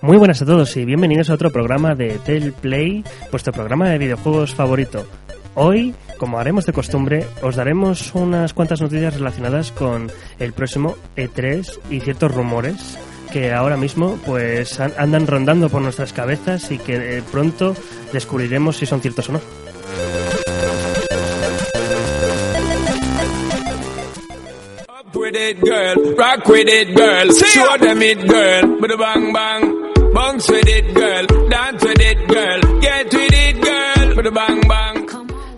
Muy buenas a todos y bienvenidos a otro programa de Telplay, vuestro programa de videojuegos favorito. Hoy, como haremos de costumbre, os daremos unas cuantas noticias relacionadas con el próximo E3 y ciertos rumores que ahora mismo pues an- andan rondando por nuestras cabezas y que eh, pronto descubriremos si son ciertos o no. Up with it, girl. Rock with it, girl. Show them it, girl. With a bang bang. Bounce with it, girl. Dance with it, girl. Get with it, girl. With a bang bang.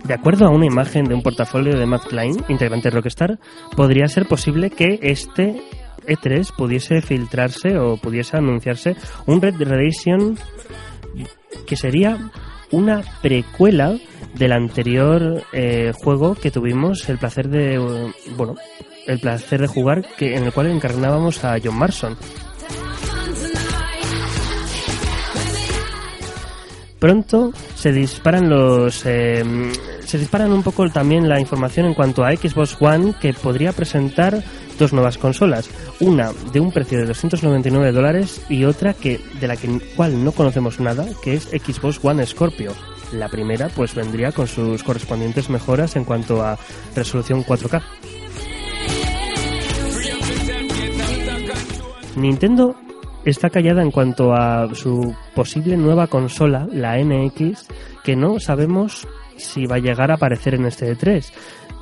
De acuerdo a una imagen de un portafolio de Matt Klein, integrante de Rockstar, podría ser posible que este E3 pudiese filtrarse o pudiese anunciarse un Red Redemption que sería una precuela del anterior eh, juego que tuvimos el placer de bueno el placer de jugar que en el cual encarnábamos a John Marston. Pronto se disparan los eh, se disparan un poco también la información en cuanto a Xbox One que podría presentar dos nuevas consolas. Una de un precio de 299 dólares y otra que de la que, cual no conocemos nada que es Xbox One Scorpio. La primera pues vendría con sus correspondientes mejoras en cuanto a resolución 4K Nintendo está callada en cuanto a su posible nueva consola, la NX, que no sabemos si va a llegar a aparecer en este E3.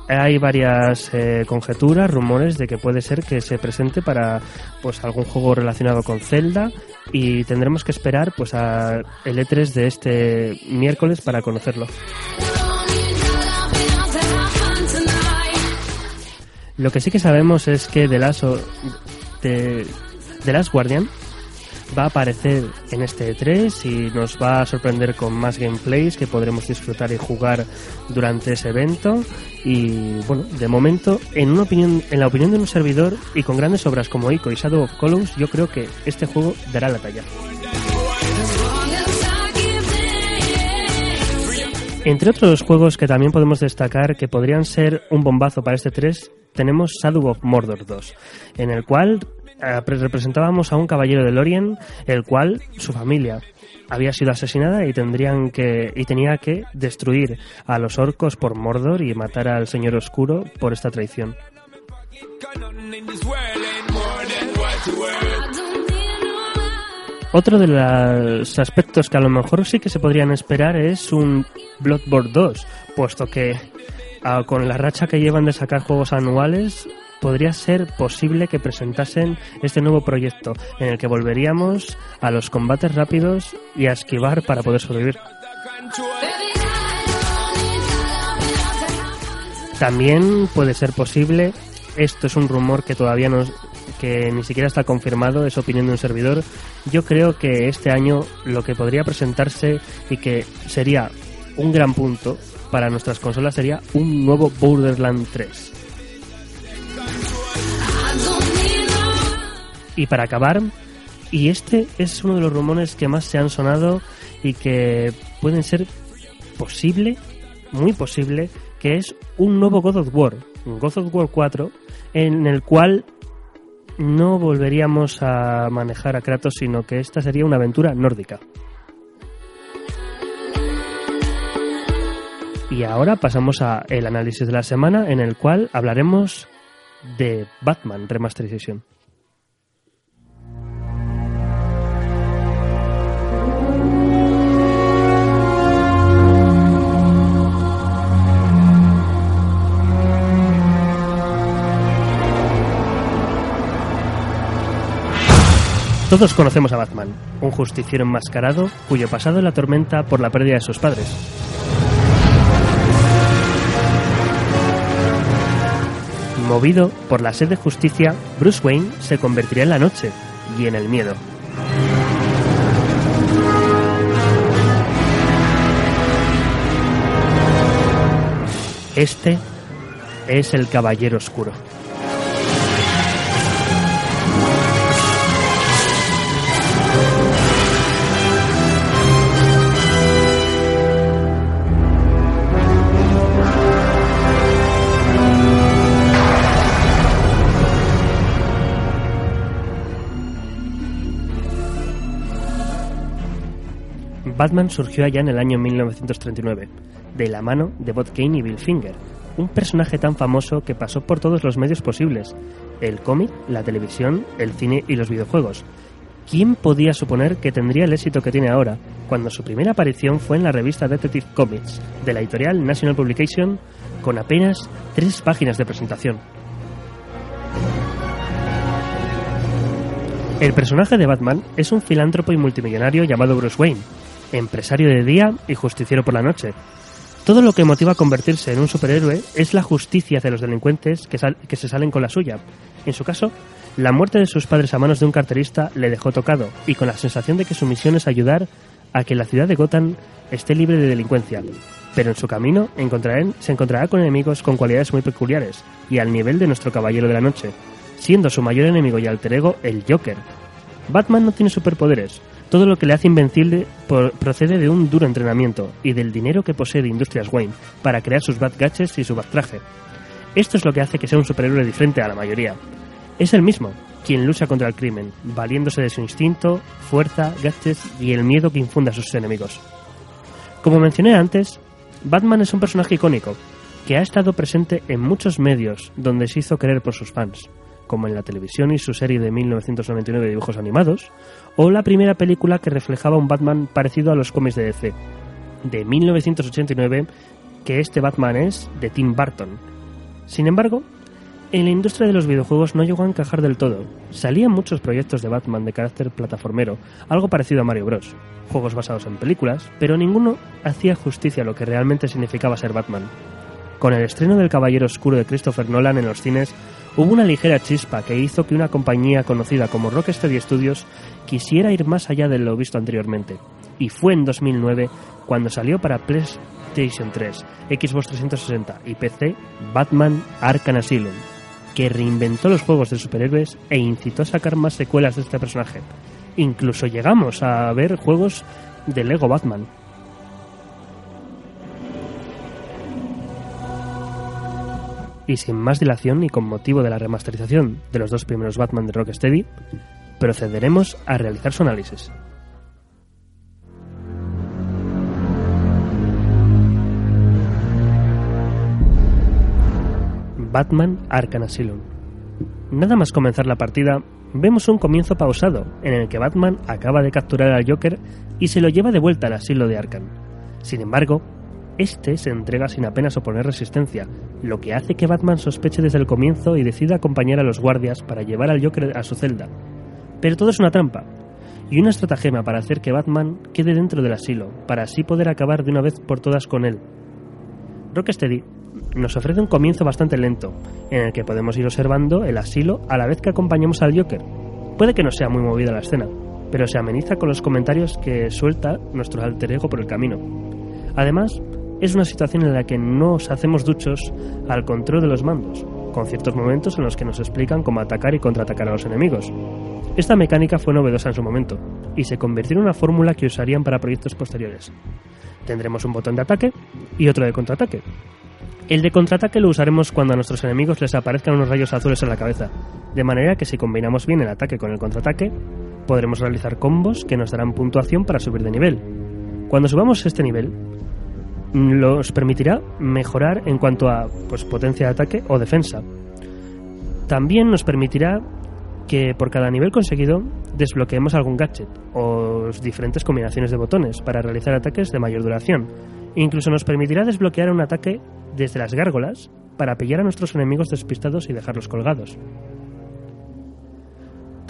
Hay varias eh, conjeturas, rumores de que puede ser que se presente para pues algún juego relacionado con Zelda y tendremos que esperar pues a el E3 de este miércoles para conocerlo. Lo que sí que sabemos es que The Last, de, The Last Guardian va a aparecer en este E3 y nos va a sorprender con más gameplays que podremos disfrutar y jugar durante ese evento. Y bueno, de momento, en, una opinión, en la opinión de un servidor y con grandes obras como Ico y Shadow of Colossus, yo creo que este juego dará la talla. Entre otros juegos que también podemos destacar que podrían ser un bombazo para este 3, tenemos Shadow of Mordor 2, en el cual representábamos a un caballero de Lorien, el cual su familia había sido asesinada y tendrían que y tenía que destruir a los orcos por Mordor y matar al Señor Oscuro por esta traición. Otro de los aspectos que a lo mejor sí que se podrían esperar es un Bloodborne 2, puesto que ah, con la racha que llevan de sacar juegos anuales podría ser posible que presentasen este nuevo proyecto en el que volveríamos a los combates rápidos y a esquivar para poder sobrevivir. También puede ser posible, esto es un rumor que todavía no, que ni siquiera está confirmado, es opinión de un servidor. Yo creo que este año lo que podría presentarse y que sería un gran punto para nuestras consolas sería un nuevo Borderlands 3. Y para acabar, y este es uno de los rumores que más se han sonado y que pueden ser posible, muy posible, que es un nuevo God of War, God of War 4, en el cual no volveríamos a manejar a Kratos, sino que esta sería una aventura nórdica. Y ahora pasamos a el análisis de la semana, en el cual hablaremos de Batman Remasterization. Todos conocemos a Batman, un justiciero enmascarado cuyo pasado la atormenta por la pérdida de sus padres. Movido por la sed de justicia, Bruce Wayne se convertirá en la noche y en el miedo. Este es el Caballero Oscuro. Batman surgió allá en el año 1939, de la mano de Bob Kane y Bill Finger, un personaje tan famoso que pasó por todos los medios posibles, el cómic, la televisión, el cine y los videojuegos. ¿Quién podía suponer que tendría el éxito que tiene ahora, cuando su primera aparición fue en la revista Detective Comics, de la editorial National Publication, con apenas tres páginas de presentación? El personaje de Batman es un filántropo y multimillonario llamado Bruce Wayne, empresario de día y justiciero por la noche. Todo lo que motiva a convertirse en un superhéroe es la justicia hacia los delincuentes que, que se salen con la suya. En su caso, la muerte de sus padres a manos de un carterista le dejó tocado y con la sensación de que su misión es ayudar a que la ciudad de Gotham esté libre de delincuencia. Pero en su camino se encontrará con enemigos con cualidades muy peculiares y al nivel de nuestro Caballero de la Noche, siendo su mayor enemigo y alter ego el Joker. Batman no tiene superpoderes, todo lo que le hace invencible procede de un duro entrenamiento y del dinero que posee de Industrias Wayne para crear sus Bat Gadgets y su Bat Traje. Esto es lo que hace que sea un superhéroe diferente a la mayoría. Es el mismo quien lucha contra el crimen, valiéndose de su instinto, fuerza, gadgets y el miedo que infunde a sus enemigos. Como mencioné antes, Batman es un personaje icónico que ha estado presente en muchos medios donde se hizo querer por sus fans como en la televisión y su serie de 1999 de dibujos animados, o la primera película que reflejaba un Batman parecido a los cómics de DC, de 1989, que este Batman es de Tim Burton. Sin embargo, en la industria de los videojuegos no llegó a encajar del todo. Salían muchos proyectos de Batman de carácter plataformero, algo parecido a Mario Bros. Juegos basados en películas, pero ninguno hacía justicia a lo que realmente significaba ser Batman. Con el estreno del Caballero Oscuro de Christopher Nolan en los cines, hubo una ligera chispa que hizo que una compañía conocida como Rocksteady Studios quisiera ir más allá de lo visto anteriormente. Y fue en 2009 cuando salió para PlayStation 3, Xbox 360 y PC Batman Arkham Asylum, que reinventó los juegos de superhéroes e incitó a sacar más secuelas de este personaje. Incluso llegamos a ver juegos de Lego Batman, y sin más dilación y con motivo de la remasterización de los dos primeros Batman de Rocksteady, procederemos a realizar su análisis. Batman Arkham Asylum. Nada más comenzar la partida, vemos un comienzo pausado en el que Batman acaba de capturar al Joker y se lo lleva de vuelta al asilo de Arkham. Sin embargo, este se entrega sin apenas oponer resistencia, lo que hace que Batman sospeche desde el comienzo y decida acompañar a los guardias para llevar al Joker a su celda. Pero todo es una trampa, y una estratagema para hacer que Batman quede dentro del asilo, para así poder acabar de una vez por todas con él. Rocksteady nos ofrece un comienzo bastante lento, en el que podemos ir observando el asilo a la vez que acompañamos al Joker. Puede que no sea muy movida la escena, pero se ameniza con los comentarios que suelta nuestro alter ego por el camino. Además, es una situación en la que nos hacemos duchos al control de los mandos, con ciertos momentos en los que nos explican cómo atacar y contraatacar a los enemigos. Esta mecánica fue novedosa en su momento, y se convirtió en una fórmula que usarían para proyectos posteriores. Tendremos un botón de ataque y otro de contraataque. El de contraataque lo usaremos cuando a nuestros enemigos les aparezcan unos rayos azules en la cabeza, de manera que si combinamos bien el ataque con el contraataque, podremos realizar combos que nos darán puntuación para subir de nivel. Cuando subamos este nivel, nos permitirá mejorar en cuanto a pues, potencia de ataque o defensa. También nos permitirá que por cada nivel conseguido desbloqueemos algún gadget o diferentes combinaciones de botones para realizar ataques de mayor duración. Incluso nos permitirá desbloquear un ataque desde las gárgolas para pillar a nuestros enemigos despistados y dejarlos colgados.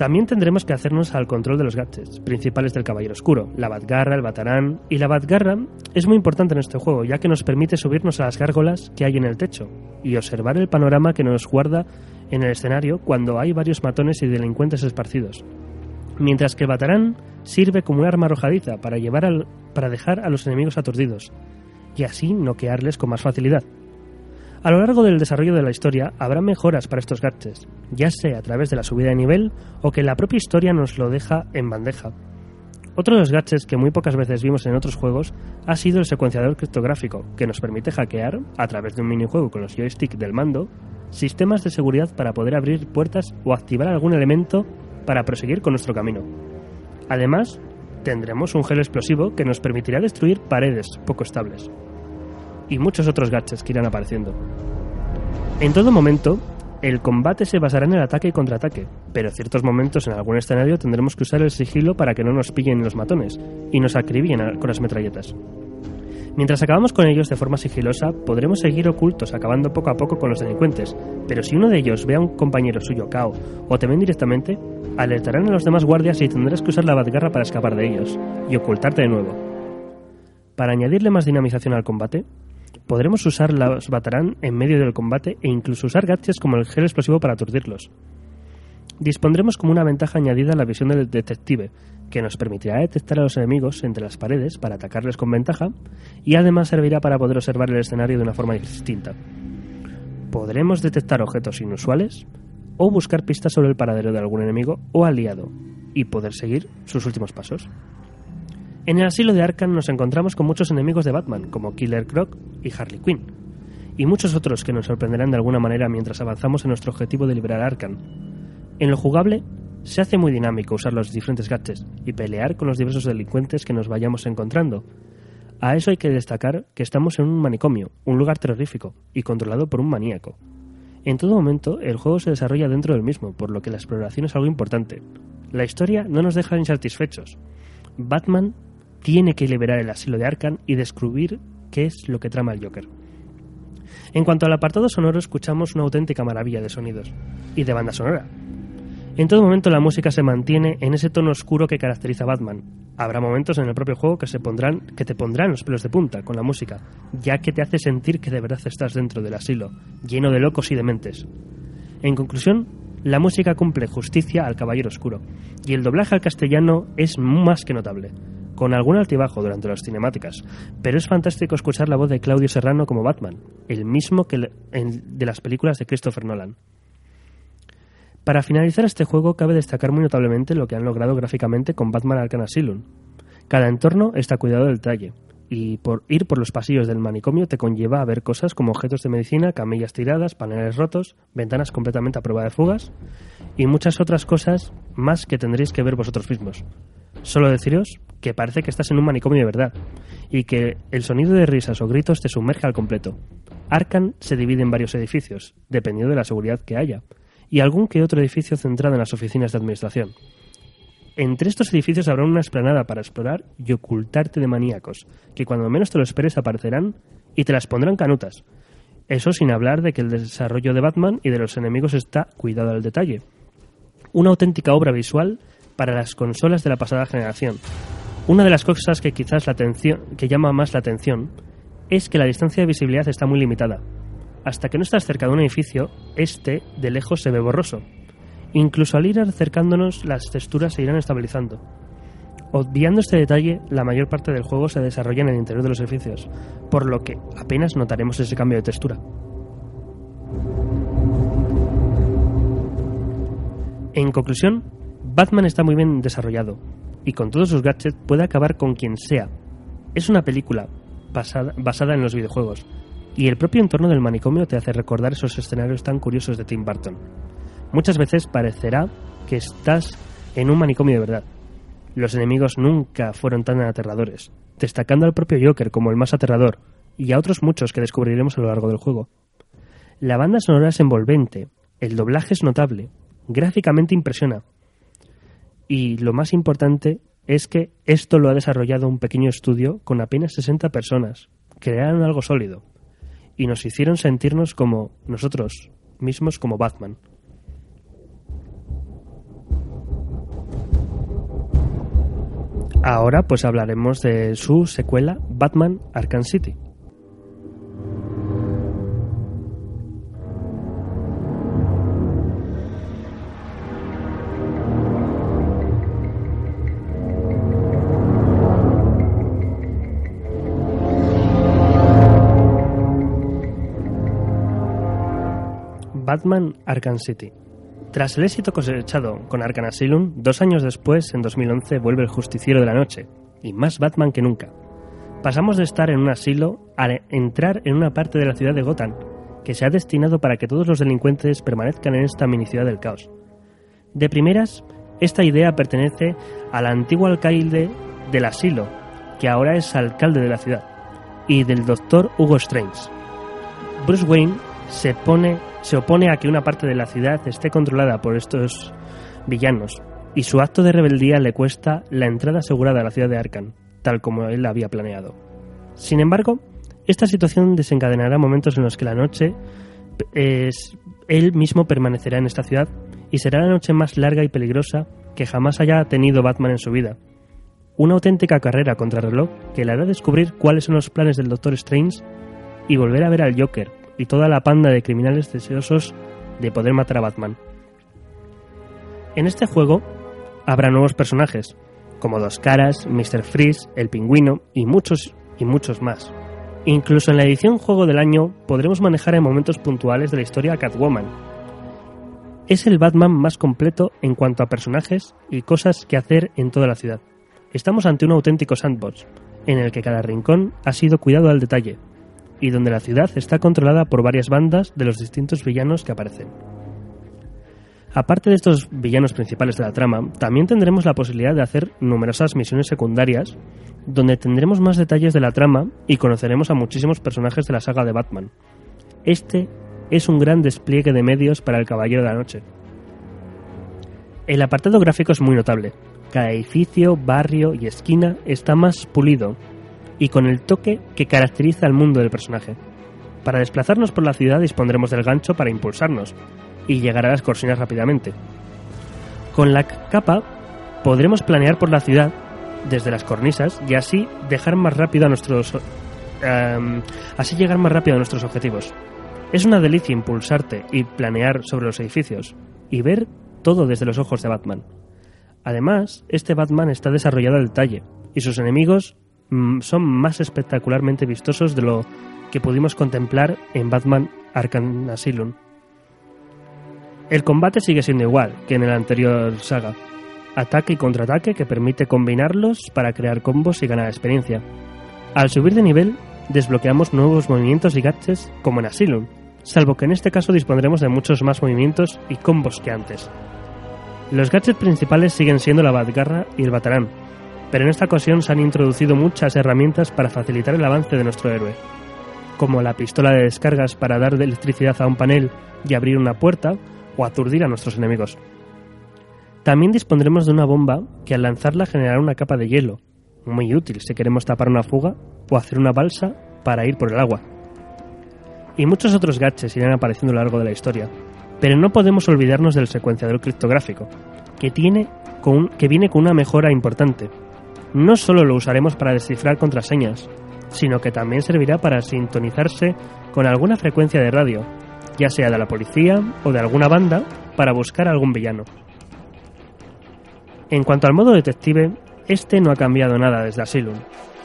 También tendremos que hacernos al control de los gadgets principales del Caballero Oscuro, la Batgarra, el Batarán. Y la Batgarra es muy importante en este juego, ya que nos permite subirnos a las gárgolas que hay en el techo y observar el panorama que nos guarda en el escenario cuando hay varios matones y delincuentes esparcidos. Mientras que el Batarán sirve como arma arrojadiza para, llevar al, para dejar a los enemigos aturdidos y así noquearles con más facilidad. A lo largo del desarrollo de la historia habrá mejoras para estos gadgets, ya sea a través de la subida de nivel o que la propia historia nos lo deja en bandeja. Otro de los gadgets que muy pocas veces vimos en otros juegos ha sido el secuenciador criptográfico, que nos permite hackear, a través de un minijuego con los joystick del mando, sistemas de seguridad para poder abrir puertas o activar algún elemento para proseguir con nuestro camino. Además, tendremos un gel explosivo que nos permitirá destruir paredes poco estables y muchos otros gadgets que irán apareciendo. En todo momento, el combate se basará en el ataque y contraataque, pero en ciertos momentos en algún escenario tendremos que usar el sigilo para que no nos pillen los matones y nos acribillen con las metralletas. Mientras acabamos con ellos de forma sigilosa, podremos seguir ocultos acabando poco a poco con los delincuentes, pero si uno de ellos ve a un compañero suyo cao o te ven directamente, alertarán a los demás guardias y tendrás que usar la batgarra para escapar de ellos y ocultarte de nuevo. Para añadirle más dinamización al combate, podremos usar los Batarán en medio del combate e incluso usar gadgets como el gel explosivo para aturdirlos. Dispondremos como una ventaja añadida la visión del detective, que nos permitirá detectar a los enemigos entre las paredes para atacarles con ventaja y además servirá para poder observar el escenario de una forma distinta. Podremos detectar objetos inusuales o buscar pistas sobre el paradero de algún enemigo o aliado y poder seguir sus últimos pasos. En el asilo de Arkham nos encontramos con muchos enemigos de Batman, como Killer Croc y Harley Quinn, y muchos otros que nos sorprenderán de alguna manera mientras avanzamos en nuestro objetivo de liberar Arkham. En lo jugable, se hace muy dinámico usar los diferentes gadgets y pelear con los diversos delincuentes que nos vayamos encontrando. A eso hay que destacar que estamos en un manicomio, un lugar terrorífico y controlado por un maníaco. En todo momento, el juego se desarrolla dentro del mismo, por lo que la exploración es algo importante. La historia no nos deja insatisfechos. Batman tiene que liberar el asilo de Arkham y descubrir qué es lo que trama el Joker. En cuanto al apartado sonoro, escuchamos una auténtica maravilla de sonidos y de banda sonora. En todo momento la música se mantiene en ese tono oscuro que caracteriza a Batman. Habrá momentos en el propio juego que, se pondrán, que te pondrán los pelos de punta con la música, ya que te hace sentir que de verdad estás dentro del asilo, lleno de locos y dementes. En conclusión, la música cumple justicia al Caballero Oscuro, y el doblaje al castellano es más que notable con algún altibajo durante las cinemáticas, pero es fantástico escuchar la voz de Claudio Serrano como Batman, el mismo que de las películas de Christopher Nolan. Para finalizar este juego cabe destacar muy notablemente lo que han logrado gráficamente con Batman Arkham Asylum. Cada entorno está cuidado del detalle, y por ir por los pasillos del manicomio te conlleva a ver cosas como objetos de medicina, camillas tiradas, paneles rotos, ventanas completamente a prueba de fugas y muchas otras cosas más que tendréis que ver vosotros mismos. Solo deciros que parece que estás en un manicomio de verdad y que el sonido de risas o gritos te sumerge al completo. Arkham se divide en varios edificios, dependiendo de la seguridad que haya, y algún que otro edificio centrado en las oficinas de administración. Entre estos edificios habrá una explanada para explorar y ocultarte de maníacos, que cuando menos te lo esperes aparecerán y te las pondrán canutas. Eso sin hablar de que el desarrollo de Batman y de los enemigos está cuidado al detalle. Una auténtica obra visual para las consolas de la pasada generación. Una de las cosas que quizás la atención, que llama más la atención es que la distancia de visibilidad está muy limitada. Hasta que no estás cerca de un edificio, este de lejos se ve borroso. Incluso al ir acercándonos, las texturas se irán estabilizando. Obviando este detalle, la mayor parte del juego se desarrolla en el interior de los edificios, por lo que apenas notaremos ese cambio de textura. En conclusión, Batman está muy bien desarrollado y con todos sus gadgets puede acabar con quien sea. Es una película basada, en los videojuegos y el propio entorno del manicomio te hace recordar esos escenarios tan curiosos de Tim Burton. Muchas veces parecerá que estás en un manicomio de verdad. Los enemigos nunca fueron tan aterradores, destacando al propio Joker como el más aterrador y a otros muchos que descubriremos a lo largo del juego. La banda sonora es envolvente, el doblaje es notable, gráficamente impresiona y lo más importante es que esto lo ha desarrollado un pequeño estudio con apenas 60 personas. Crearon algo sólido. Y nos hicieron sentirnos como nosotros mismos, como Batman. Ahora pues hablaremos de su secuela Batman Arkham City. Batman Arkham City. Tras el éxito cosechado con Arkham Asylum, dos años después, en 2011, vuelve el Justiciero de la Noche, y más Batman que nunca. Pasamos de estar en un asilo a entrar en una parte de la ciudad de Gotham, que se ha destinado para que todos los delincuentes permanezcan en esta mini ciudad del caos. De primeras, esta idea pertenece al antiguo alcalde del asilo, que ahora es alcalde de la ciudad, y del doctor Hugo Strange. Bruce Wayne se pone se opone a que una parte de la ciudad esté controlada por estos villanos, y su acto de rebeldía le cuesta la entrada asegurada a la ciudad de Arkham, tal como él había planeado. Sin embargo, esta situación desencadenará momentos en los que la noche es, él mismo permanecerá en esta ciudad y será la noche más larga y peligrosa que jamás haya tenido Batman en su vida. Una auténtica carrera contra reloj que le hará descubrir cuáles son los planes del Doctor Strange y volver a ver al Joker, y toda la panda de criminales deseosos de poder matar a Batman. En este juego habrá nuevos personajes, como Dos Caras, Mr. Freeze, El Pingüino y muchos y muchos más. Incluso en la edición Juego del Año podremos manejar en momentos puntuales de la historia a Catwoman. Es el Batman más completo en cuanto a personajes y cosas que hacer en toda la ciudad. Estamos ante un auténtico sandbox, en el que cada rincón ha sido cuidado al detalle, y donde la ciudad está controlada por varias bandas de los distintos villanos que aparecen. Aparte de estos villanos principales de la trama, también tendremos la posibilidad de hacer numerosas misiones secundarias, donde tendremos más detalles de la trama y conoceremos a muchísimos personajes de la saga de Batman. Este es un gran despliegue de medios para el Caballero de la Noche. El apartado gráfico es muy notable. Cada edificio, barrio y esquina está más pulido y con el toque que caracteriza al mundo del personaje. Para desplazarnos por la ciudad dispondremos del gancho para impulsarnos y llegar a las corsinas rápidamente. Con la capa podremos planear por la ciudad desde las cornisas y así dejar más rápido a nuestros em, así llegar más rápido a nuestros objetivos. Es una delicia impulsarte y planear sobre los edificios y ver todo desde los ojos de Batman. Además, este Batman está desarrollado al detalle y sus enemigos son más espectacularmente vistosos de lo que pudimos contemplar en Batman Arkham Asylum. El combate sigue siendo igual que en el anterior saga. Ataque y contraataque que permite combinarlos para crear combos y ganar experiencia. Al subir de nivel, desbloqueamos nuevos movimientos y gadgets como en Asylum, salvo que en este caso dispondremos de muchos más movimientos y combos que antes. Los gadgets principales siguen siendo la Batgarra y el Batarán, pero en esta ocasión se han introducido muchas herramientas para facilitar el avance de nuestro héroe, como la pistola de descargas para dar electricidad a un panel y abrir una puerta o aturdir a nuestros enemigos. También dispondremos de una bomba que al lanzarla generará una capa de hielo, muy útil si queremos tapar una fuga o hacer una balsa para ir por el agua. Y muchos otros gadgets irán apareciendo a lo largo de la historia, pero no podemos olvidarnos del secuenciador criptográfico, que, tiene que viene con una mejora importante, no solo lo usaremos para descifrar contraseñas, sino que también servirá para sintonizarse con alguna frecuencia de radio, ya sea de la policía o de alguna banda, para buscar a algún villano. En cuanto al modo detective, este no ha cambiado nada desde Asylum.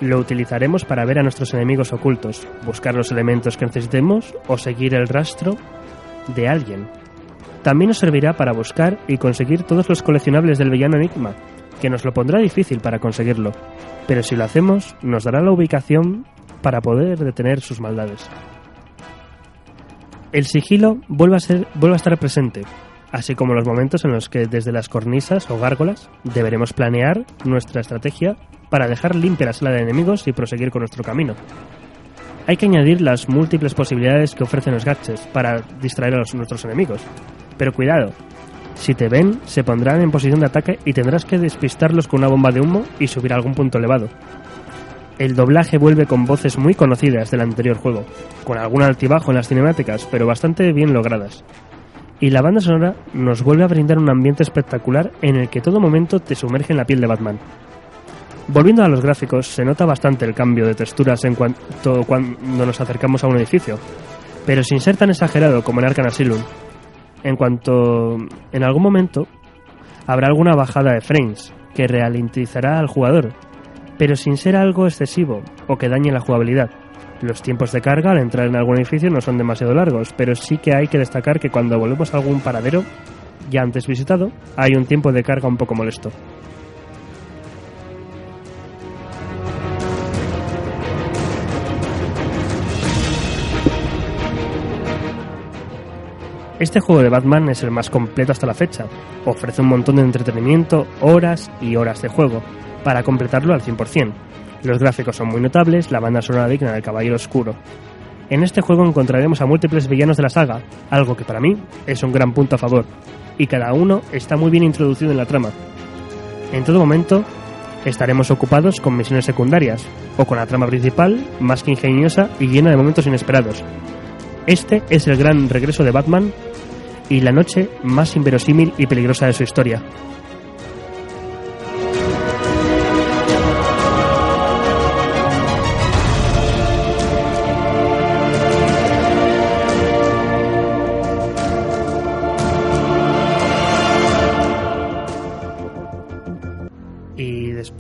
Lo utilizaremos para ver a nuestros enemigos ocultos, buscar los elementos que necesitemos o seguir el rastro de alguien. También nos servirá para buscar y conseguir todos los coleccionables del villano Enigma, que nos lo pondrá difícil para conseguirlo, pero si lo hacemos nos dará la ubicación para poder detener sus maldades. El sigilo vuelve a, ser, vuelve a estar presente, así como los momentos en los que desde las cornisas o gárgolas deberemos planear nuestra estrategia para dejar limpia la sala de enemigos y proseguir con nuestro camino. Hay que añadir las múltiples posibilidades que ofrecen los gadgets para distraer a nuestros enemigos. Pero cuidado, si te ven, se pondrán en posición de ataque y tendrás que despistarlos con una bomba de humo y subir a algún punto elevado. El doblaje vuelve con voces muy conocidas del anterior juego, con algún altibajo en las cinemáticas, pero bastante bien logradas. Y la banda sonora nos vuelve a brindar un ambiente espectacular en el que todo momento te sumerge en la piel de Batman. Volviendo a los gráficos, se nota bastante el cambio de texturas en cuanto cuando nos acercamos a un edificio, pero sin ser tan exagerado como en Arkham Asylum. En cuanto en algún momento habrá alguna bajada de frames que ralentizará al jugador, pero sin ser algo excesivo o que dañe la jugabilidad. Los tiempos de carga al entrar en algún edificio no son demasiado largos, pero sí que hay que destacar que cuando volvemos a algún paradero ya antes visitado, hay un tiempo de carga un poco molesto. Este juego de Batman es el más completo hasta la fecha. Ofrece un montón de entretenimiento, horas y horas de juego, para completarlo al 100%. Los gráficos son muy notables, la banda sonora digna del Caballero Oscuro. En este juego encontraremos a múltiples villanos de la saga, algo que para mí es un gran punto a favor, y cada uno está muy bien introducido en la trama. En todo momento estaremos ocupados con misiones secundarias, o con la trama principal, más que ingeniosa y llena de momentos inesperados, este es el gran regreso de Batman y la noche más inverosímil y peligrosa de su historia.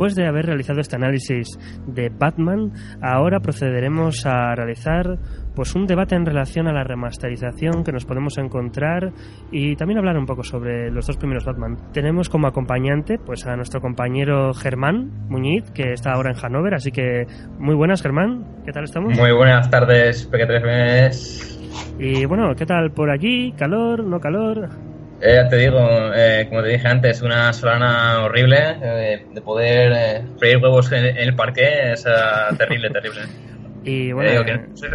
Después de haber realizado este análisis de Batman, ahora procederemos a realizar pues un debate en relación a la remasterización que nos podemos encontrar y también hablar un poco sobre los dos primeros Batman. Tenemos como acompañante pues a nuestro compañero Germán Muñiz, que está ahora en Hannover, así que muy buenas Germán, ¿qué tal estamos? Muy buenas tardes, Peque3 Y bueno, ¿qué tal por allí? ¿Calor? ¿No calor? Eh, te digo, eh, como te dije antes, una solana horrible eh, de poder eh, freír huevos en, en el parque, es uh, terrible, terrible. Y bueno, Eh, que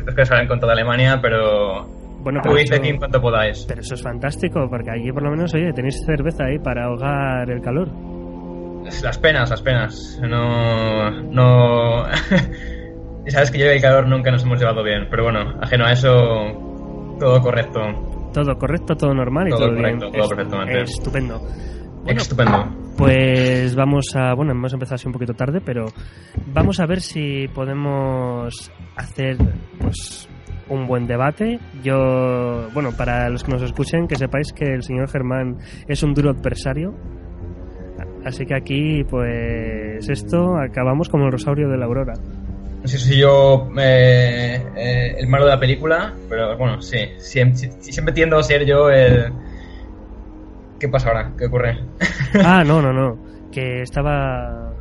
es que salen con toda Alemania, pero bueno pero, eso, aquí en cuanto podáis. pero eso es fantástico, porque allí por lo menos, oye, tenéis cerveza ahí para ahogar el calor. Las penas, las penas. No. No. Y Sabes que yo y el calor nunca nos hemos llevado bien, pero bueno, ajeno a eso, todo correcto. Todo correcto, todo normal y Todo todo, correcto, bien. todo. Estupendo. Bueno, Estupendo. Pues vamos a, bueno, hemos empezado así un poquito tarde, pero vamos a ver si podemos hacer, pues, un buen debate. Yo, bueno, para los que nos escuchen, que sepáis que el señor Germán es un duro adversario. Así que aquí, pues, esto acabamos como el Rosario de la Aurora. No sé si yo eh, eh, el malo de la película, pero bueno, sí. Siempre, siempre tiendo a ser yo el. ¿Qué pasa ahora? ¿Qué ocurre? Ah, no, no, no. Que estaba,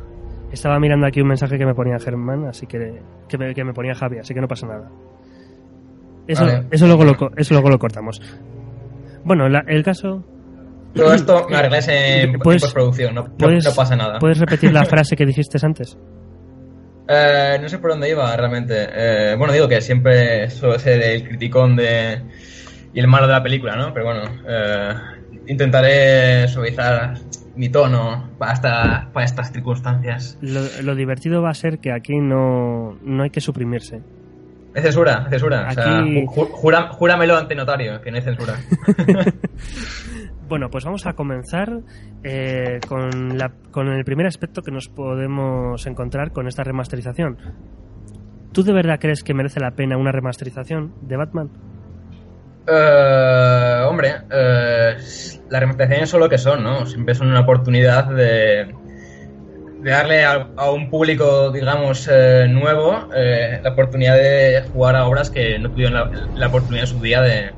estaba mirando aquí un mensaje que me ponía Germán, así que, que me, que me ponía Javi, así que no pasa nada. Eso, Vale. eso, luego, lo, eso luego lo cortamos. Bueno, la- el caso... Todo esto me arreglas en, en Puedes- postproducción, no, no- no pasa nada. ¿Puedes repetir la frase que dijiste antes? Eh, no sé por dónde iba realmente. Eh, bueno, digo que siempre suelo ser el criticón de y el malo de la película, ¿no? Pero bueno, eh, intentaré suavizar mi tono para, esta- para estas circunstancias. Lo, lo divertido va a ser que aquí no, no hay que suprimirse. Es censura, es censura. O sea, Aquí- ju- jura- júramelo ante notario, que no hay censura. Bueno, pues vamos a comenzar eh, con, el primer aspecto que nos podemos encontrar con esta remasterización. ¿Tú de verdad crees que merece la pena una remasterización de Batman? Eh, hombre, eh, las remasterizaciones son lo que son, ¿no? Siempre son una oportunidad de, darle a, un público, digamos, nuevo la oportunidad de jugar a obras que no tuvieron la, la oportunidad en su día de,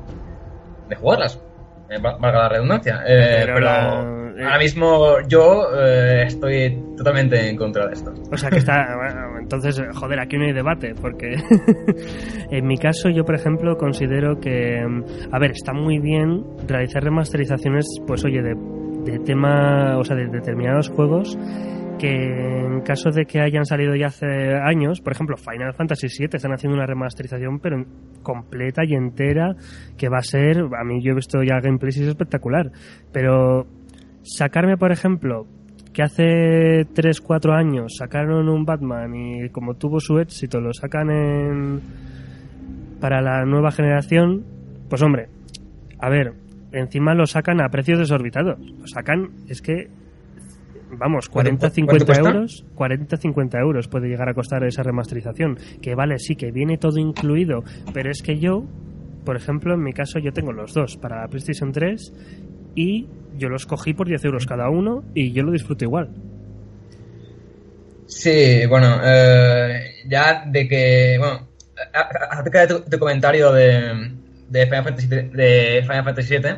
de jugarlas. Eh, va- valga la redundancia. Eh, Pero pero la- ahora mismo yo eh, estoy totalmente en contra de esto. O sea que está. bueno, entonces, joder, aquí no hay debate, porque en mi caso, yo, por ejemplo, considero que. A ver, está muy bien realizar remasterizaciones, pues oye, de, de tema. O sea, de determinados juegos que en caso de que hayan salido ya hace años, por ejemplo, Final Fantasy VII están haciendo una remasterización pero completa y entera que va a ser, a mí yo he visto ya gameplays y es espectacular, pero sacarme por ejemplo que hace 3, 4 años sacaron un Batman y como tuvo su éxito lo sacan en para la nueva generación, pues hombre, a ver, encima lo sacan a precios desorbitados. Lo sacan, es que vamos, ¿Cuánto- 40-50 cuánto cuesta? euros, 40-50 euros puede llegar a costar esa remasterización. Que vale, sí, que viene todo incluido, pero es que yo, por ejemplo, en mi caso, yo tengo los dos para la PlayStation 3 y yo los cogí por 10 euros cada uno y yo lo disfruto igual. Sí, bueno, eh, ya de que, bueno, acerca de tu, tu comentario de, de Final Fantasy, de Final Fantasy VII,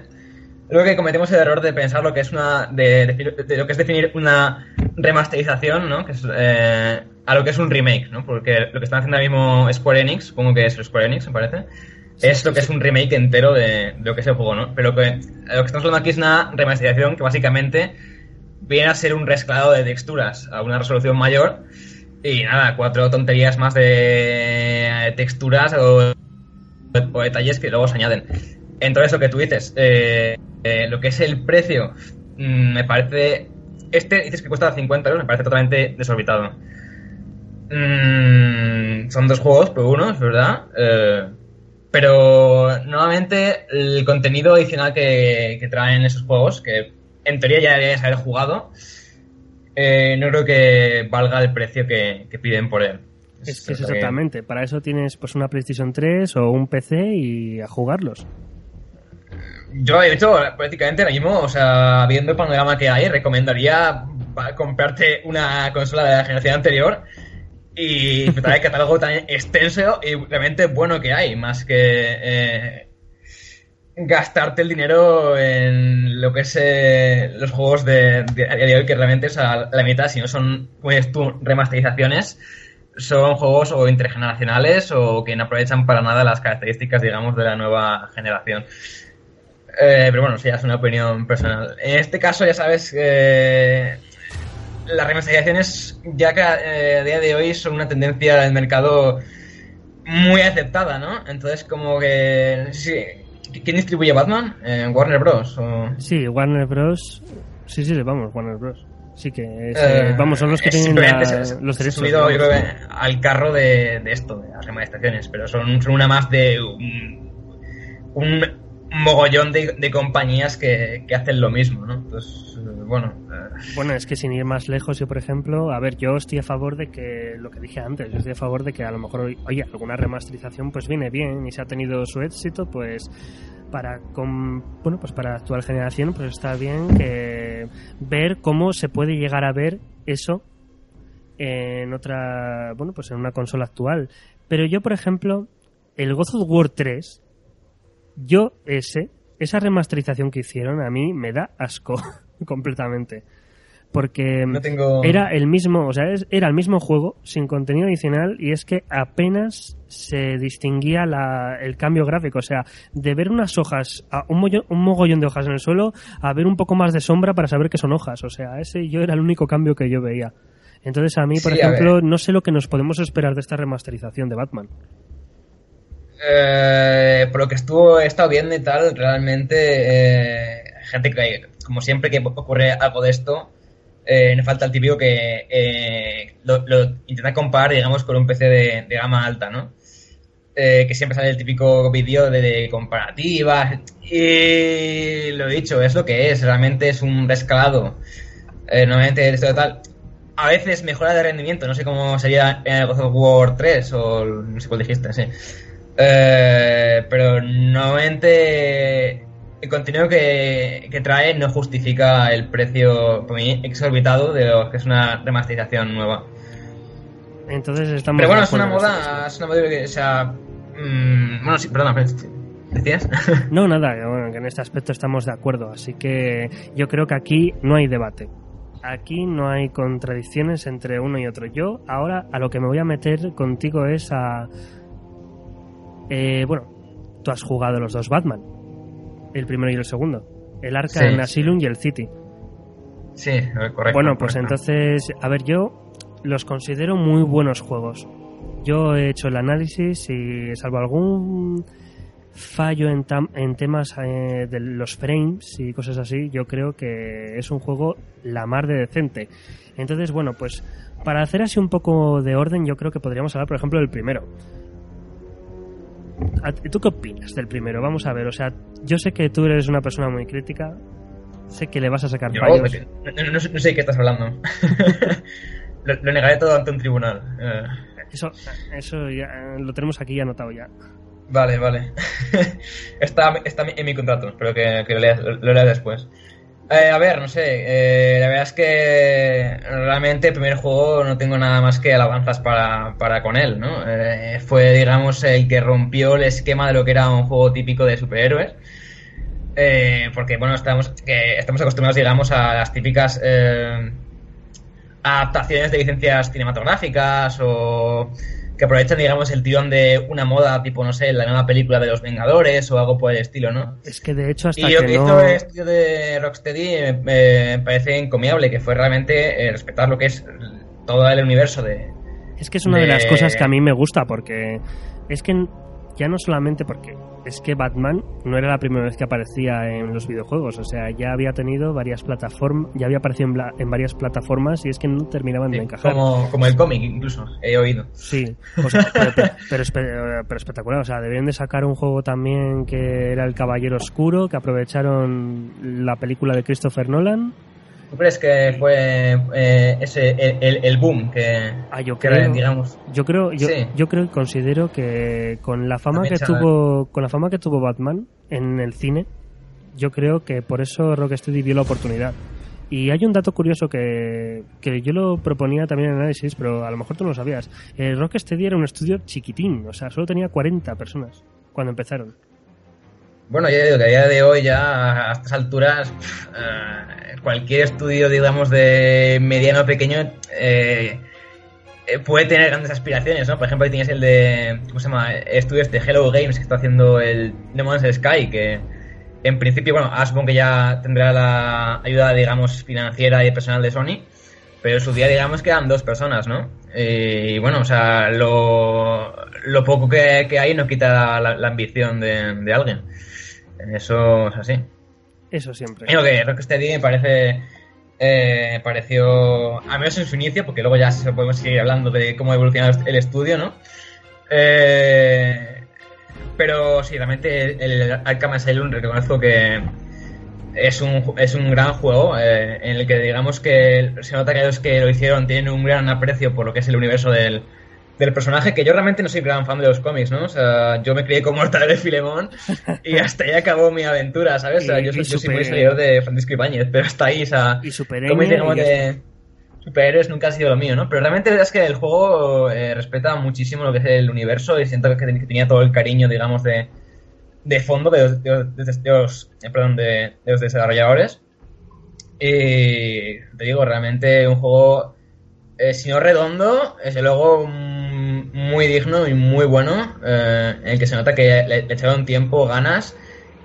creo que cometemos el error de pensar lo que es una, de, de- de lo que es definir una remasterización, ¿no? Que es, eh, a lo que es un remake, ¿no? Porque lo que están haciendo ahora mismo Square Enix, supongo que es Square Enix, me parece, es lo que es un remake entero de, de lo que es el juego, ¿no? Pero que, lo que estamos hablando aquí es una remasterización que básicamente viene a ser un rescalado de texturas a una resolución mayor y nada, cuatro tonterías más de texturas o, o detalles que luego se añaden. Entonces, lo que tú dices, eh, eh, lo que es el precio, mm, me parece. Este dices que cuesta 50 euros, me parece totalmente desorbitado. Mm, son dos juegos por uno, es verdad. eh, pero nuevamente el contenido adicional que, que traen esos juegos, que en teoría ya deberías haber jugado, no creo que valga el precio que, que piden por él. Es que exactamente, para eso tienes pues una PlayStation 3 o un PC y a jugarlos. Yo, de hecho, prácticamente ahora mismo, o sea, viendo el panorama que hay, recomendaría comprarte una consola de la generación anterior y disfrutar del catálogo tan extenso y realmente bueno que hay, más que eh, gastarte el dinero en lo que es eh, los juegos de, de, a día de hoy, que realmente es a la mitad, si no son, pues tú, remasterizaciones, son juegos o intergeneracionales o que no aprovechan para nada las características, digamos, de la nueva generación. Eh, pero bueno, sí, es una opinión personal. En este caso, ya sabes que las remasterizaciones ya que eh, a día de hoy son una tendencia del mercado muy aceptada, ¿no? Entonces, como que... Sí, ¿Quién distribuye Batman? Eh, ¿Warner Bros? O... Sí, Warner Bros. Sí, sí, vamos, Warner Bros. Sí que es, Eh, eh, vamos, son los que tienen la- se- los se derechos. subido, yo creo al carro de, de esto, de las remasterizaciones, pero son, son una más de un, un mogollón de, de compañías que, que hacen lo mismo, ¿no? Entonces, eh, bueno, eh, Bueno, es que sin ir más lejos, yo por ejemplo, a ver, yo estoy a favor de que, lo que dije antes, yo estoy a favor de que a lo mejor, oye, alguna remasterización pues viene bien y si ha tenido su éxito, pues para con, bueno, pues para la actual generación pues está bien que ver cómo se puede llegar a ver eso en otra, bueno, pues en una consola actual. Pero yo, por ejemplo, el God of War 3, yo ese, esa remasterización que hicieron a mí me da asco completamente. Porque no tengo... era el mismo, o sea, es- era el mismo juego sin contenido adicional y es que apenas se distinguía la- el cambio gráfico. O sea, de ver unas hojas, a un, mogollón de hojas en el suelo, a ver un poco más de sombra para saber que son hojas. O sea, ese yo era el único cambio que yo veía. Entonces a mí, por Sí, ejemplo, no sé lo que nos podemos esperar de esta remasterización de Batman. Eh, por lo que estuvo, he estado viendo y tal, realmente, eh, gente que, como siempre que ocurre algo de esto, eh, falta el típico que eh, lo, intenta comparar, digamos, con un PC de, gama alta, ¿no? Eh, que siempre sale el típico vídeo de, comparativas. Y lo he dicho, es lo que es, realmente es un rescalado. Eh, normalmente esto de tal. A veces mejora de rendimiento, no sé cómo sería en el God of War 3 o no sé cuál dijiste, sí. Pero normalmente el contenido que, que trae no justifica el precio, mí, exorbitado de lo que es una remasterización nueva. Entonces estamos. Pero bueno, es una moda, es una moda que, o sea... mm, bueno, sí, pero- ¿decías? No, nada, que bueno, que en este aspecto estamos de acuerdo. Así que yo creo que aquí no hay debate. Aquí no hay contradicciones entre uno y otro. Yo ahora a lo que me voy a meter contigo es a... Eh, bueno, tú has jugado los dos Batman. El primero y el segundo. El Arkham Sí. Asylum y el City. sí, correcto. Bueno, pues correcto. entonces, a ver, yo los considero muy buenos juegos. Yo he hecho el análisis y salvo algún fallo en, tam- en temas eh, de los frames y cosas así, yo creo que es un juego la mar de decente. Entonces, bueno, pues para hacer así un poco de orden, yo creo que podríamos hablar, por ejemplo, del primero. ¿A ti- ¿Tú qué opinas del primero? Vamos a ver, o sea, yo sé que tú eres una persona muy crítica, Sé que le vas a sacar Yo, fallos. no, no- no sé no sé de qué estás hablando. lo, lo negaré todo ante un tribunal. Eh, Eso, eso ya eh, lo tenemos aquí anotado ya. vale, vale. está, está en mi contrato, espero que, que lo, leas, lo leas después. Eh, a ver, no sé, eh, la verdad es que realmente el primer juego no tengo nada más que alabanzas para, para con él, ¿no? Eh, fue, digamos, el que rompió el esquema de lo que era un juego típico de superhéroes. Eh, porque, bueno, estamos, que estamos acostumbrados, digamos, a las típicas eh, adaptaciones de licencias cinematográficas o que aprovechan, digamos, el tirón de una moda, tipo, no sé, la nueva película de los Vengadores o algo por el estilo, ¿no? Es que de hecho hasta Y lo que que hizo el estudio de Rocksteady eh, me parece encomiable, que fue realmente eh, respetar lo que es todo el universo de... Es que es una de las cosas que a mí me gusta porque es que ya no solamente porque es que Batman no era la primera vez que aparecía en los videojuegos, o sea, ya había tenido varias plataformas, ya había aparecido en, bla- en varias plataformas y es que no terminaban de encajar. como, como el cómic, incluso, he oído. Sí, o sea, pero, pero- pero espe- pero espectacular. O sea, debían de sacar un juego también que era El Caballero Oscuro, que aprovecharon la película de Christopher Nolan. ¿Tú crees que fue eh, ese el, el- el boom que, Ah, yo que creo, digamos... yo creo, yo, Sí. yo creo y considero que con la fama También que tuvo, con la fama que tuvo Batman en el cine, yo creo que por eso Rocksteady vio la oportunidad. Y hay un dato curioso que, que yo lo proponía también en análisis, pero a lo mejor tú no lo sabías. El Rocksteady era un estudio chiquitín, o sea, solo tenía 40 personas cuando empezaron. Bueno, ya digo que a día de hoy, ya a estas alturas, eh, cualquier estudio, digamos, de mediano o pequeño eh, eh, puede tener grandes aspiraciones, ¿no? Por ejemplo, ahí tienes el de, ¿cómo se llama? Estudios de Hello Games que está haciendo el No Man's Sky, que en principio, bueno, supongo que ya tendrá la ayuda, digamos, financiera y personal de Sony, pero en su día, digamos, quedan dos personas, ¿no? Y bueno, o sea, lo, lo poco que, que hay no quita la, la ambición de, de alguien. Eso es así. Eso siempre. Creo que Rocksteady me parece. Eh, me pareció. A menos en su inicio, porque luego ya se- podemos seguir hablando de cómo ha evolucionado el estudio, ¿no? Eh, pero sí, realmente el, el Arkham Asylum reconozco que es un, es un gran juego eh, en el que digamos que se nota que los que lo hicieron tienen un gran aprecio por lo que es el universo del, del personaje, que yo realmente no soy gran fan de los cómics, ¿no? O sea, yo me crié como Mortadelo de Filemón y hasta ahí acabó mi aventura, ¿sabes? O sea, Y- yo soy, y yo soy muy seguidor de Francisco Ibáñez, pero hasta ahí, o sea, Y Super cómics, digamos, y de superhéroes nunca ha sido lo mío, ¿no? Pero realmente es que el juego eh, respeta muchísimo lo que es el universo y siento que tenía todo el cariño, digamos, de, de fondo de los, de los- eh, de- los desarrolladores. Y te digo, realmente un juego, eh, si no redondo, desde luego mm, muy digno y muy bueno, eh, en el que se nota que le, echaron tiempo, ganas,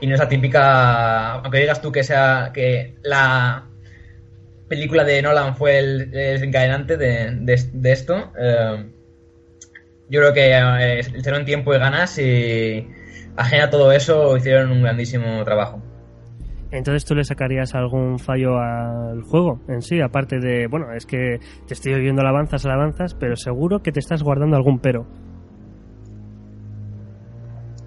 y no es típica, aunque digas tú que sea que la película de Nolan fue el, desencadenante de, esto, yo creo que le echaron tiempo y ganas y ajena a todo eso hicieron un grandísimo trabajo. Entonces tú le sacarías algún fallo al juego en sí, aparte de, bueno, es que te estoy oyendo alabanzas, alabanzas, pero seguro que te estás guardando algún pero.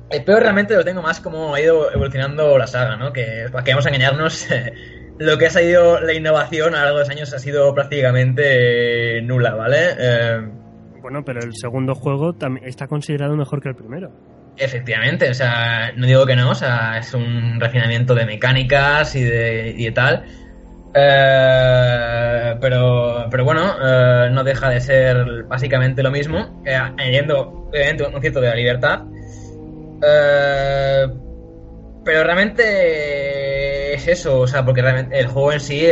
El peor realmente lo tengo más como ha ido evolucionando la saga, ¿no? Que para que vamos a engañarnos, lo que ha sido la innovación a lo largo de los años ha sido prácticamente nula, ¿vale? Eh, Bueno, pero el segundo juego también está considerado mejor que el primero. Efectivamente, o sea, no digo que no, o sea, es un refinamiento de mecánicas y de, y de tal. Eh, pero, pero bueno, eh, no deja de ser básicamente lo mismo, eh, añadiendo obviamente un cierto de la libertad. Eh, pero realmente es eso, o sea, porque realmente el juego en sí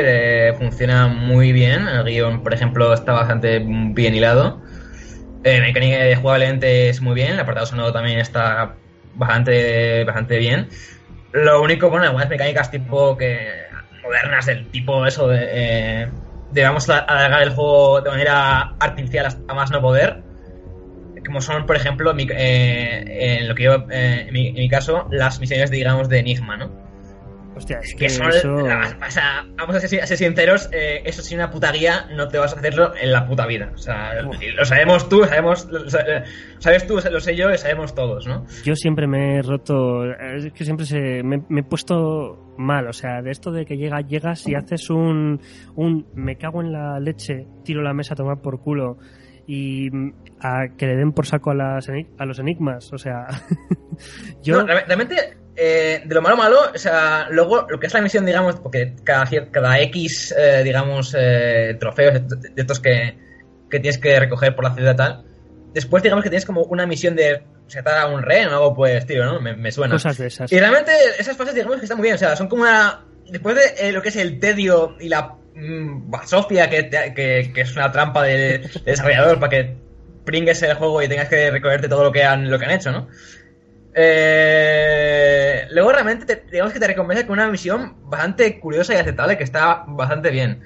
funciona muy bien. El guion, por ejemplo, está bastante bien hilado. Eh, mecánica jugablemente es muy bien. El apartado sonoro también está bastante, bastante bien. Lo único, bueno, algunas mecánicas tipo que modernas del tipo eso de, eh, de vamos a alargar el juego de manera artificial hasta más no poder como son, por ejemplo, eh, en lo que yo, eh, en, mi, en mi caso, las misiones, digamos, de Enigma, ¿no? Hostia, es que Que eso... las- o sea, vamos a ser, a ser sinceros, eh, eso sin una puta guía no te vas a hacerlo en la puta vida. O sea, lo sabemos tú, sabemos, lo sa- sabes tú, lo sé yo y sabemos todos, ¿no? Yo siempre me he roto, es que siempre se, me, me he puesto mal, o sea, de esto de que llega, llegas y haces un, un me cago en la leche, tiro la mesa a tomar por culo y a que le den por saco a, las, eni- a los enigmas, o sea, yo... No, real- realmente, eh, de lo malo malo, o sea, luego lo que es la misión, digamos, porque cada, cada X, eh, digamos, eh, trofeos de, estos que, que tienes que recoger por la ciudad tal, después digamos que tienes como una misión de setar a un rey o algo por el estilo, ¿no? Me, me suena. Cosas de esas. Y realmente esas fases, digamos que están muy bien. O sea, son como una. Después de lo que es el tedio y la mm, basofia, que, te- que, que es una trampa de, de desarrollador para que pringues el juego y tengas que recogerte todo lo que han, lo que han hecho, ¿no? Eh, luego realmente te- digamos que te recompensa con una misión bastante curiosa y aceptable que está bastante bien.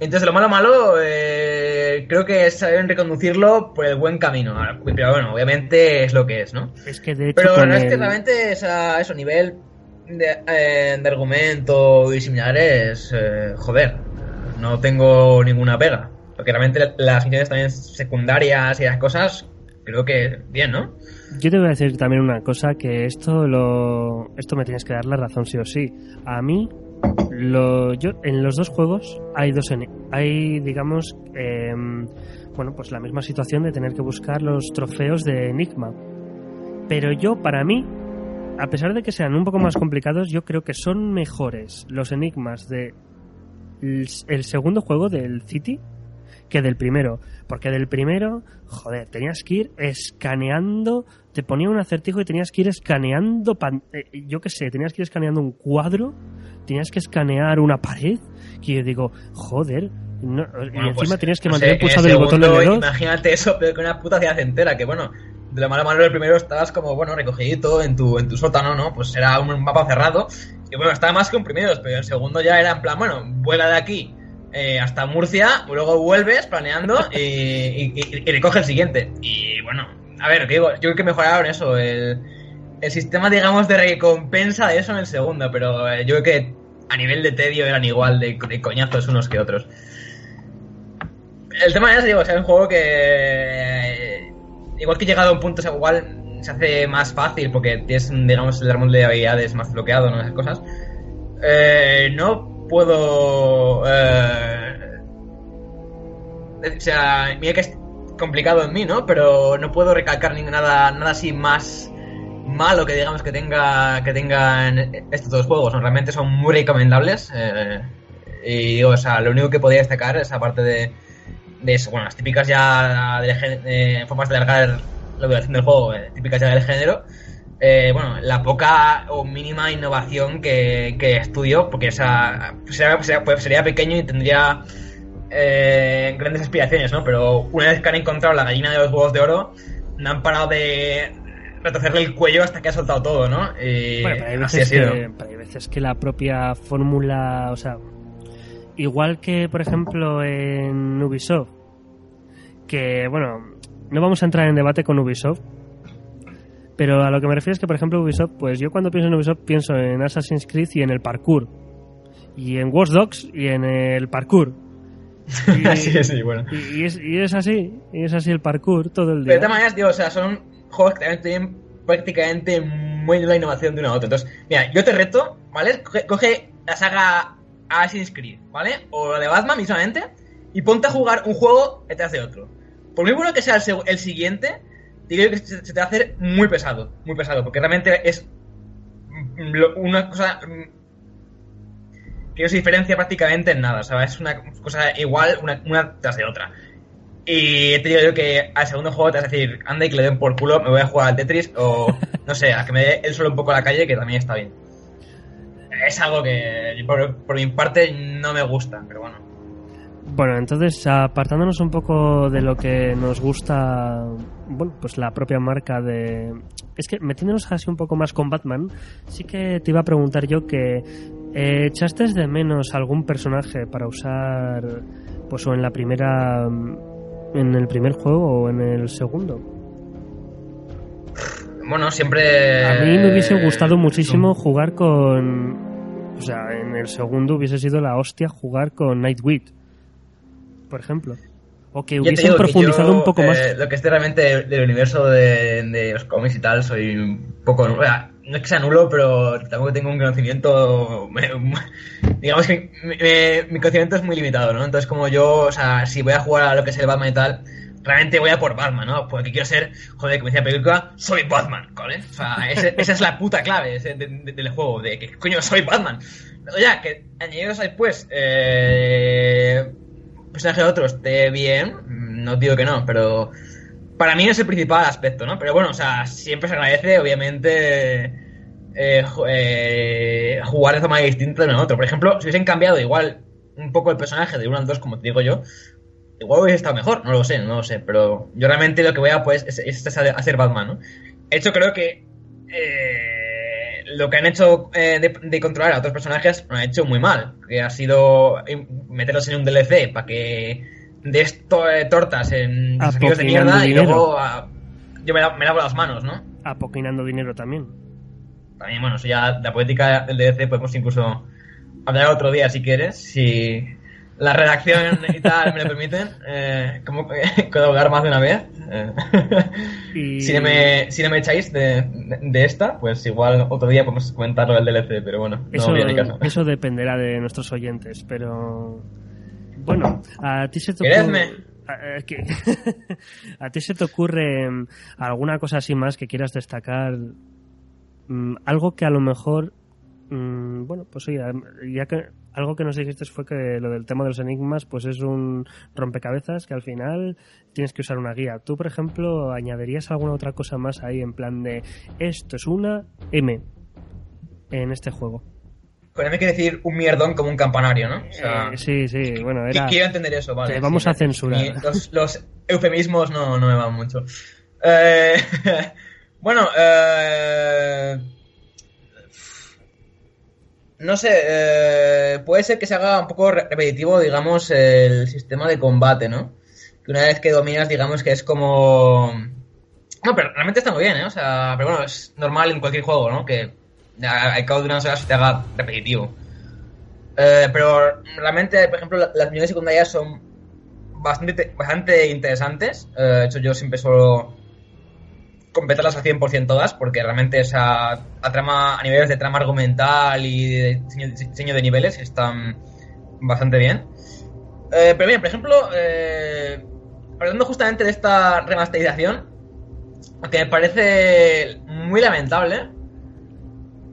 Entonces lo malo malo eh, creo que saben reconducirlo por el buen camino. Pero bueno, obviamente es lo que es, ¿no? Es que de hecho Pero no es que realmente esa, eso, nivel de, eh, de argumento y similares, eh, joder, no tengo ninguna pega. Porque realmente las misiones también secundarias y las cosas, creo que bien, ¿no? Yo te voy a decir también una cosa, que esto lo esto me tienes que dar la razón sí o sí. A mí, lo, yo en los dos juegos hay dos hay digamos em, bueno pues la misma situación de tener que buscar los trofeos de Enigma. Pero yo para mí, a pesar de que sean un poco más complicados, yo creo que son mejores los enigmas de el segundo juego del City que del primero. Porque del primero, joder, tenías que ir escaneando, te ponía un acertijo y tenías que ir escaneando, pan- eh, yo qué sé, tenías que ir escaneando un cuadro, tenías que escanear una pared, que yo digo, joder, no- y encima pues, tenías que no mantener sé, en pulsado el botón L2. Imagínate eso, pero con una puta ciudad entera, que bueno, de lo malo malo el primero estabas como, bueno, recogidito en tu, en tu sótano, ¿no? Pues era un mapa cerrado. Y bueno, estaba más comprimidos, pero el segundo ya era en plan, bueno, vuela de aquí eh, hasta Murcia, luego vuelves planeando y, y, y- recoge el siguiente. Y bueno, a ver, digo, yo creo que mejoraron eso, el, el sistema, digamos, de recompensa de eso en el segundo, pero eh, yo creo que a nivel de tedio eran igual de, de coñazos unos que otros. El tema es, digo, es un juego que. Igual que llegado a un punto, igual se hace más fácil porque tienes, digamos, el árbol de habilidades más bloqueado, ¿no? Esas cosas. Eh, no puedo. eh, o sea, mira que es complicado en mí, ¿no? Pero no puedo recalcar ni nada, nada así más malo que digamos que tenga que tengan estos dos juegos. ¿no? Realmente son muy recomendables. eh, y digo, o sea, lo único que podría destacar es aparte de, de eso, bueno, las típicas ya del gen- eh, formas de alargar la duración del juego, eh, típicas ya del género. Eh, bueno, la poca o mínima innovación que, que estudio, porque o sea, sería, sería- pues sería pequeño y tendría eh, grandes aspiraciones, ¿no? Pero una vez que han encontrado la gallina de los huevos de oro, no han parado de retorcerle el cuello hasta que ha soltado todo, ¿no? Y Bueno, pero hay, así ha veces que, pero hay veces que la propia fórmula, o sea, igual que por ejemplo en Ubisoft, que bueno, no vamos a entrar en debate con Ubisoft, pero a lo que me refiero es que por ejemplo Ubisoft, pues yo cuando pienso en Ubisoft pienso en Assassin's Creed y en el parkour, y en Watch Dogs y en el parkour. Y, sí, sí, bueno. y- y es, y es así, y es así el parkour todo el Pero de día. todas maneras, digo, o sea, son juegos que también tienen prácticamente muy la innovación de uno a otro. Entonces, mira, yo te reto, ¿vale? Coge, coge la saga Assassin's Creed, ¿vale? O la de Batman mismamente, y ponte a jugar un juego detrás de otro. Por muy bueno que sea el, el siguiente, digo que se, se te va a hacer muy pesado, muy pesado, porque realmente es mm, lo- una cosa mm, que no se diferencia prácticamente en nada, o sea, es una cosa igual una, una tras de otra. Y te digo yo que al segundo juego te vas a decir, anda y que le den por culo, me voy a jugar al Tetris o no sé, a que me dé él solo un poco a la calle, que también está bien. Es algo que por, por mi parte no me gusta, pero bueno. Bueno, entonces apartándonos un poco de lo que nos gusta, bueno, pues la propia marca de... Es que metiéndonos así un poco más con Batman, sí que te iba a preguntar yo que eh, echaste de menos algún personaje para usar, pues o en la primera, en el primer juego o en el segundo. Bueno, siempre... A mí me hubiese gustado muchísimo jugar con O sea, en el segundo hubiese sido la hostia jugar con Nightwit, por ejemplo. O que hubiesen que profundizado yo, un poco más. eh, lo que esté realmente del universo de, de los cómics y tal, soy un poco. o sea, no es que sea nulo, pero tampoco tengo un conocimiento. digamos que mi, mi- mi conocimiento es muy limitado, ¿no? Entonces, como yo, o sea, si voy a jugar a lo que es el Batman y tal, realmente voy a por Batman, ¿no? Porque quiero ser, joder, como decía la película, soy Batman, ¿vale? O sea, ese- esa es la puta clave ese de- de- del juego, de que coño soy Batman. Ya, que añadidos ahí, pues, eh, personaje de otro esté bien, no digo que no, pero para mí es el principal aspecto, ¿no? Pero bueno, o sea, siempre se agradece, obviamente, eh, eh, jugar de forma distinta de uno otro. Por ejemplo, si hubiesen cambiado igual un poco el personaje de uno al dos, como te digo yo, igual hubiese estado mejor, no lo sé, no lo sé, pero yo realmente lo que voy a pues es, es a ser Batman, ¿no? De hecho, creo que eh, lo que han hecho eh, de, de controlar a otros personajes lo han hecho muy mal, que ha sido eh, meterlos en un DLC para que des to- eh, tortas en desafíos de mierda y luego yo me, la- me lavo las manos, ¿no? Apoquinando dinero también. También, bueno, eso ya, la política del DLC podemos incluso hablar otro día si quieres, si la redacción y tal me lo permiten, eh, ¿cómo puedo hablar más de una vez? Eh, Y- si, no me, si no me echáis de, de- esta, pues igual otro día podemos comentarlo del DLC, pero bueno, no Eso, caso. eso dependerá de nuestros oyentes, pero bueno, a ti se te a, que- a ti se te ocurre mm, alguna cosa así más que quieras destacar, Mm, algo que a lo mejor, mm, bueno, pues oye, ya que algo que nos dijiste fue que lo del tema de los enigmas, pues es un rompecabezas que al final tienes que usar una guía. Tú, por ejemplo, añadirías alguna otra cosa más ahí en plan de esto es una M en este juego. Con M quiere decir un mierdón como un campanario, ¿no? O sea, Eh, sí, sí, bueno, era... Quiero entender eso, vale. Te vamos a censurar. los eufemismos no, no me van mucho. Eh, bueno, eh, no sé, eh, puede ser que se haga un poco re- repetitivo, digamos, el sistema de combate, ¿no? Que una vez que dominas, digamos que es como... No, pero realmente está muy bien, ¿eh? O sea, pero bueno, es normal en cualquier juego, ¿no? Que al cabo de unas horas se te haga repetitivo. Eh, pero realmente, por ejemplo, la- las misiones secundarias son bastante, bastante interesantes. Eh, de hecho, yo siempre suelo completarlas al 100% todas, porque realmente esa a trama, a niveles de trama argumental y de diseño, diseño de niveles están bastante bien. Eh, pero bien, por ejemplo, eh, hablando justamente de esta remasterización, que me parece muy lamentable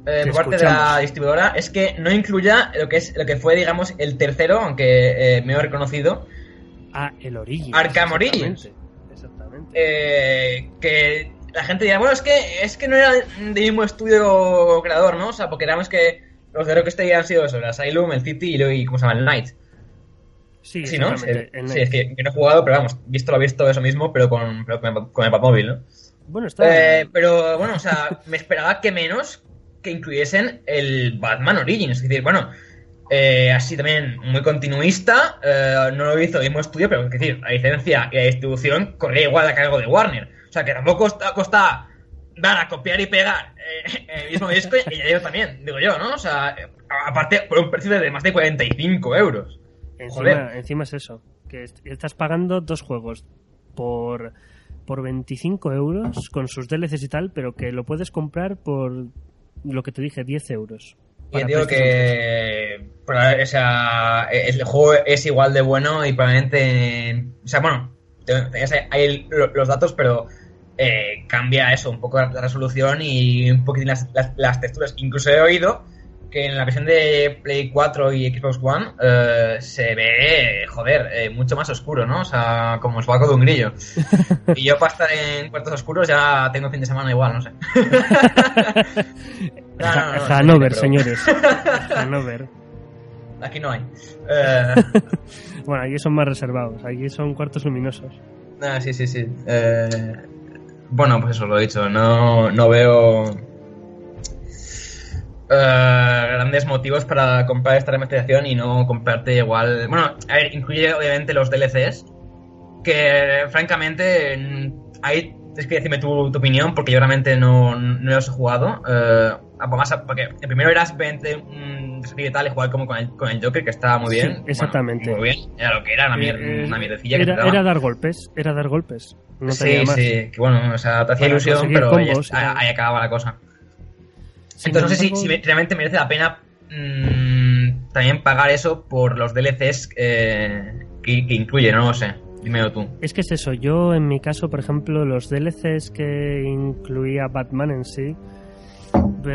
eh, por parte de la distribuidora es que no incluya lo que es lo que fue, digamos, el tercero, aunque eh, me he reconocido, Ah, el Origins. Arkham exactamente, Origins. Exactamente. eh, que la gente dirá, bueno, es que es que no era del mismo estudio creador, ¿no? O sea, porque digamos que los de Rocksteady han sido eso, el Asylum, el City y, luego- y ¿cómo se llama? El Knight. sí, Sí, ¿no? Sí, es que, que no he jugado, pero vamos, visto lo visto eso mismo, pero con, pero con, el- Batmóvil, ¿no? Bueno, está... Eh, pero bueno, o sea, me esperaba que menos que incluyesen el Batman Origins. Es decir, bueno, eh, así también muy continuista, eh, no lo hizo el mismo estudio, pero es decir, la licencia y la distribución corría igual a cargo de Warner. O sea, que tampoco costa, costa dar a copiar y pegar eh, el mismo disco y añadirlo también, digo yo, ¿no? O sea, aparte por un precio de más de 45 euros. Encima, Joder. encima es eso, que est- estás pagando dos juegos por, por 25 euros con sus DLCs y tal, pero que lo puedes comprar por lo que te dije, 10 euros. Y digo PlayStation 3. que o sea, el juego es igual de bueno y probablemente... O sea, bueno, lo- los datos, pero eh, cambia eso, un poco la, resolución y un poquitín las, las- las texturas. Incluso he oído que en la versión de Play 4 y Xbox One eh, se ve, joder, eh, mucho más oscuro, ¿no? O sea, como el sobaco de un grillo. Y yo para estar en cuartos oscuros ya tengo fin de semana igual, no sé. No, no, no, Hanover, pero- señores. Hanover. Aquí no hay. Eh, Bueno, aquí son más reservados, aquí son cuartos luminosos. ah, sí, sí, sí. Eh, bueno, pues eso lo he dicho. No, no veo eh, grandes motivos para comprar esta remasterización y no comprarte igual. Bueno, a ver, incluye obviamente los DLCs. Que francamente, mm, tienes que decirme tu, tu opinión porque yo realmente no, no los he jugado. Eh, además, porque el primero era simplemente un y tal, y jugar como con el, con el Joker, que estaba muy bien. Sí, exactamente. Bueno, muy bien, era lo que era, una, mier Eh, una mierdecilla que era, te daba. era dar golpes, era dar golpes. No sí, más. sí, que bueno, o sea, te hacía Para ilusión, pero combos tal. ahí acababa la cosa. Entonces, no sé si, realmente merece la pena mm, también pagar eso por los DLCs eh, que, que incluye, no lo sé. Es que es eso, yo en mi caso, por ejemplo, los DLCs que incluía Batman en sí,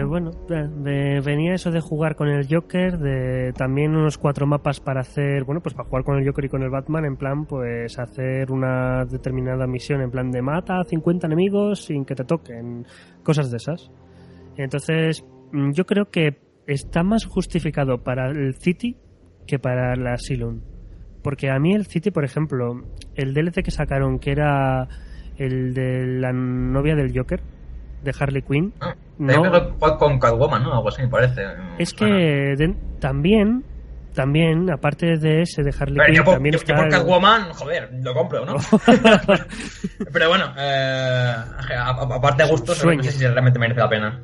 bueno, venía eso de jugar con el Joker, de también unos cuatro mapas para hacer, bueno, pues para jugar con el Joker y con el Batman, en plan, pues hacer una determinada misión, en plan de mata a 50 enemigos sin que te toquen, cosas de esas. Entonces, mm, yo creo que está más justificado para el City que para la Asylum. Porque a mí el City, por ejemplo, el DLC que sacaron, que era el de la novia del Joker, de Harley Quinn, Ah, No. con Catwoman, ¿no? Algo así me parece. es que de- también, también, aparte de ese de Harley Quinn, yo por, también yo- por el- Catwoman, joder, lo compro, ¿no? Pero bueno, eh, aparte de gustos, no sé si realmente merece la pena.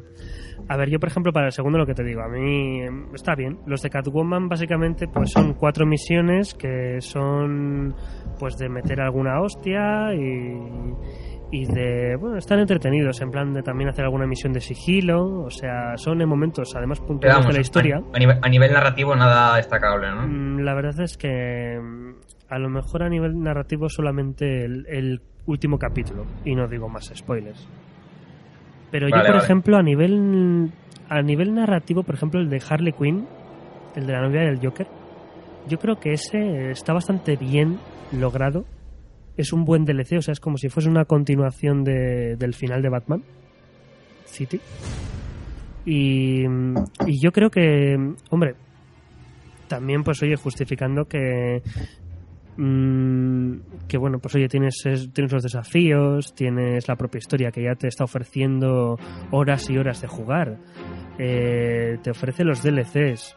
A ver, yo por ejemplo, para el segundo lo que te digo, a mí em, está bien. Los de Catwoman básicamente pues son cuatro misiones que son pues de meter alguna hostia y, y de, bueno, están entretenidos en plan de también hacer alguna misión de sigilo, o sea, son en momentos además puntuales vamos, de la historia. A, nivel, a nivel narrativo nada destacable, ¿no? Mm, La verdad es que mm, a lo mejor a nivel narrativo solamente el, el último capítulo y no digo más spoilers. Pero Vale, yo, por vale. ejemplo, a nivel a nivel narrativo, por ejemplo, el de Harley Quinn, el de la novia del Joker, yo creo que ese está bastante bien logrado. Es un buen DLC, o sea, es como si fuese una continuación de- del final de Batman City. Y, y yo creo que, hombre, también pues oye justificando que mm, que bueno pues oye tienes es- tienes los desafíos tienes la propia historia que ya te está ofreciendo horas y horas de jugar. Eh, te ofrece los DLCs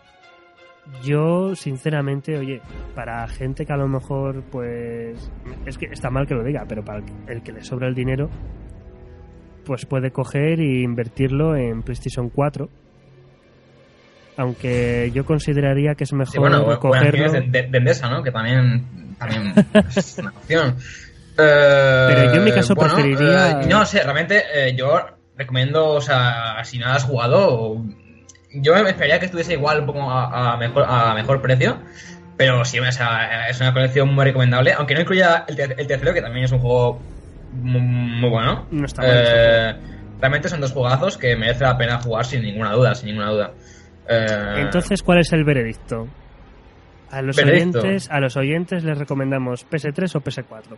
yo sinceramente oye para gente que a lo mejor pues es que está mal que lo diga pero para el que- le sobra el dinero pues puede coger e invertirlo en PlayStation 4 aunque yo consideraría que es mejor Sí, bueno, cogerlo opciones de, de Endesa, ¿no? Que también, también es una opción. Eh, Pero yo en mi caso preferiría- eh, no sé, realmente eh, yo recomiendo, o sea, si no has jugado, yo me esperaría que estuviese igual un poco a, a mejor, a mejor precio. Pero sí, o sea, es una colección muy recomendable, aunque no incluya el, te- el tercero, que también es un juego muy, muy bueno. No está mal, Eh, realmente son dos jugazos que merece la pena jugar sin ninguna duda, sin ninguna duda. Eh, Entonces, ¿cuál es el veredicto? A los oyentes, a los oyentes les recomendamos PS3 o PS4.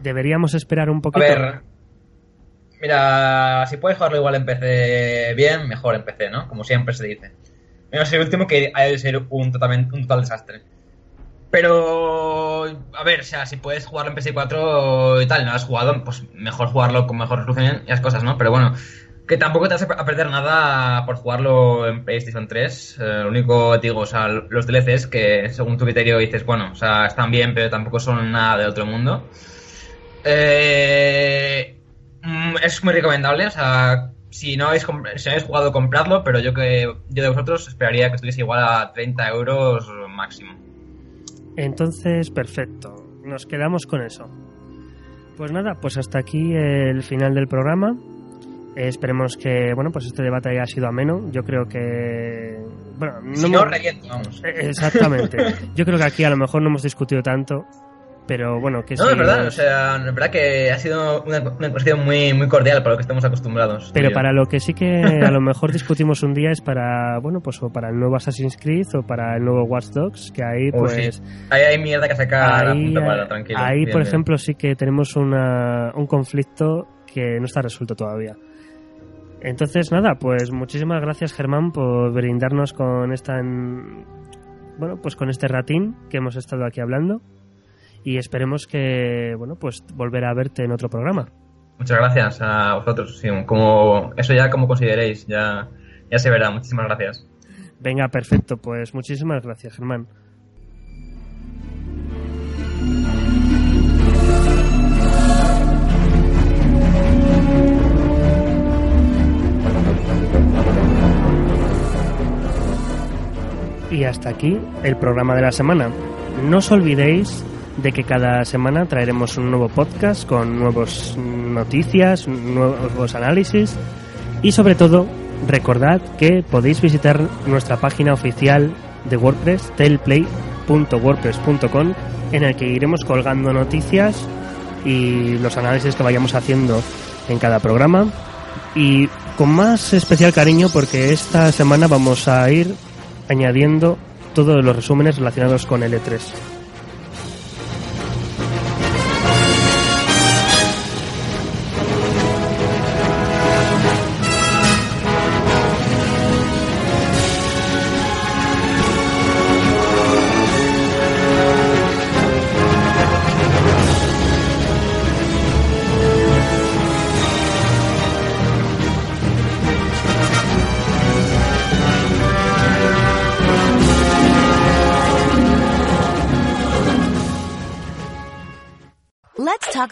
Deberíamos esperar un A poquito. ver. Mira, si puedes jugarlo igual en PC bien, mejor en PC, ¿no? Como siempre se dice. Menos el último que ha de ser un, totalmente, un total desastre. Pero, a ver, o sea, si puedes jugarlo en PS4 y tal, no has jugado, pues mejor jugarlo con mejor resolución y las cosas, ¿no? Pero bueno, que tampoco te vas a perder nada por jugarlo en PlayStation 3. Eh, lo único digo, o sea, los DLCs que según tu criterio dices, bueno, o sea, están bien, pero tampoco son nada de otro mundo. Eh, mm, es muy recomendable, o sea, si no habéis, si habéis jugado, compradlo, pero yo que yo de vosotros esperaría que estuviese igual a 30 euros máximo. Entonces, perfecto. Nos quedamos con eso. Pues nada, pues hasta aquí el final del programa. Eh, esperemos que, bueno, pues este debate haya sido ameno. Yo creo que... Bueno, no si no, hemos- reviento, vamos. Eh, Exactamente. Yo creo que aquí a lo mejor no hemos discutido tanto, pero bueno, que No, sí. es verdad, o sea, es verdad que ha sido una, una conversación muy, muy cordial para lo que estamos acostumbrados. Pero yo. para lo que sí que a lo mejor discutimos un día es para, bueno, pues o para el nuevo Assassin's Creed o para el nuevo Watch Dogs, que ahí Oh, pues... sí. Ahí hay mierda que sacar Ahí, tranquilo. ahí Bien, por bien. ejemplo, sí que tenemos una, un conflicto que no está resuelto todavía. Entonces, nada, pues muchísimas gracias Germán por brindarnos con esta, en- bueno, pues con este ratín que hemos estado aquí hablando y esperemos que, bueno, pues volver a verte en otro programa. Muchas gracias a vosotros. Sí, como, eso ya como consideréis, ya, ya se verá. Muchísimas gracias. Venga, perfecto, pues muchísimas gracias Germán. Y hasta aquí el programa de la semana. No os olvidéis de que cada semana traeremos un nuevo podcast con nuevas noticias, nuevos análisis y sobre todo recordad que podéis visitar nuestra página oficial de WordPress, telplay.wordpress.com, en el que iremos colgando noticias y los análisis que vayamos haciendo en cada programa y con más especial cariño porque esta semana vamos a ir añadiendo todos los resúmenes relacionados con L3.